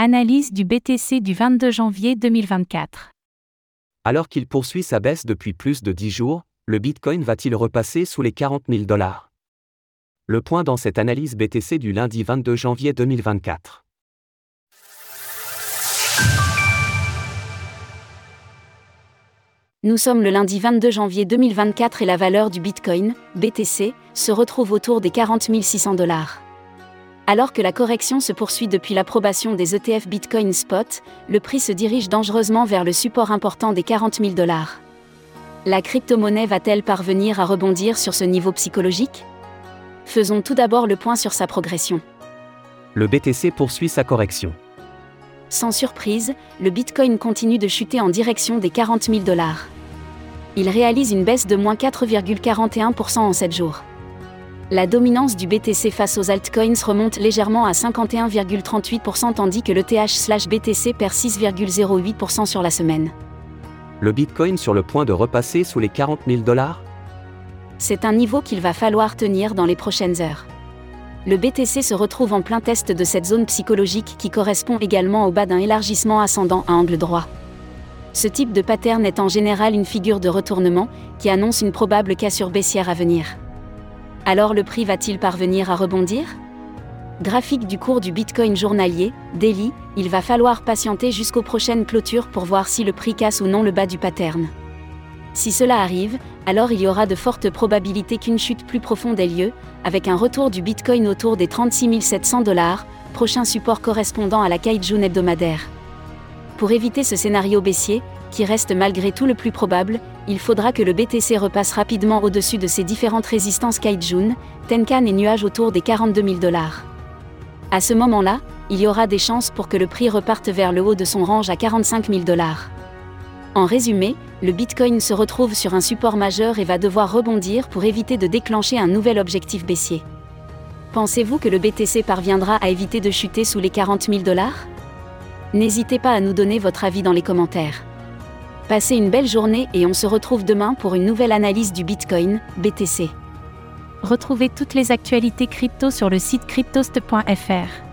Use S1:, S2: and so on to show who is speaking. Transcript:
S1: Analyse du BTC du 22 janvier 2024.
S2: Alors qu'il poursuit sa baisse depuis plus de 10 jours, le Bitcoin va-t-il repasser sous les 40 000 dollars? Le point dans cette analyse BTC du lundi 22 janvier 2024.
S3: Nous sommes le lundi 22 janvier 2024 et la valeur du Bitcoin, BTC, se retrouve autour des 40 600 dollars. Alors que la correction se poursuit depuis l'approbation des ETF Bitcoin Spot, le prix se dirige dangereusement vers le support important des 40 000 dollars. La crypto-monnaie va-t-elle parvenir à rebondir sur ce niveau psychologique? Faisons tout d'abord le point sur sa progression.
S2: Le BTC poursuit sa correction.
S3: Sans surprise, le Bitcoin continue de chuter en direction des 40 000 dollars. Il réalise une baisse de moins 4,41% en 7 jours. La dominance du BTC face aux altcoins remonte légèrement à 51,38% tandis que le TH/BTC perd 6,08% sur la semaine.
S2: Le Bitcoin sur le point de repasser sous les 40 000 dollars?
S3: C'est un niveau qu'il va falloir tenir dans les prochaines heures le BTC se retrouve en plein test de cette zone psychologique qui correspond également au bas d'un élargissement ascendant à angle droit. Ce type de pattern est en général une figure de retournement qui annonce une probable cassure baissière à venir. Alors le prix va-t-il parvenir à rebondir? Graphique du cours du Bitcoin journalier, daily, il va falloir patienter jusqu'aux prochaines clôtures pour voir si le prix casse ou non le bas du pattern. Si cela arrive, alors il y aura de fortes probabilités qu'une chute plus profonde ait lieu, avec un retour du Bitcoin autour des 36 700 dollars, prochain support correspondant à la Kaijun hebdomadaire. Pour éviter ce scénario baissier, qui reste malgré tout le plus probable, il faudra que le BTC repasse rapidement au-dessus de ses différentes résistances Kaijun, Tenkan et nuages autour des 42 000 dollars. À ce moment-là, il y aura des chances pour que le prix reparte vers le haut de son range à 45 000 dollars. En résumé, le Bitcoin se retrouve sur un support majeur et va devoir rebondir pour éviter de déclencher un nouvel objectif baissier. Pensez-vous que le BTC parviendra à éviter de chuter sous les 40 000 dollars? N'hésitez pas à nous donner votre avis dans les commentaires. Passez une belle journée et on se retrouve demain pour une nouvelle analyse du Bitcoin, BTC.
S1: Retrouvez toutes les actualités crypto sur le site cryptost.fr.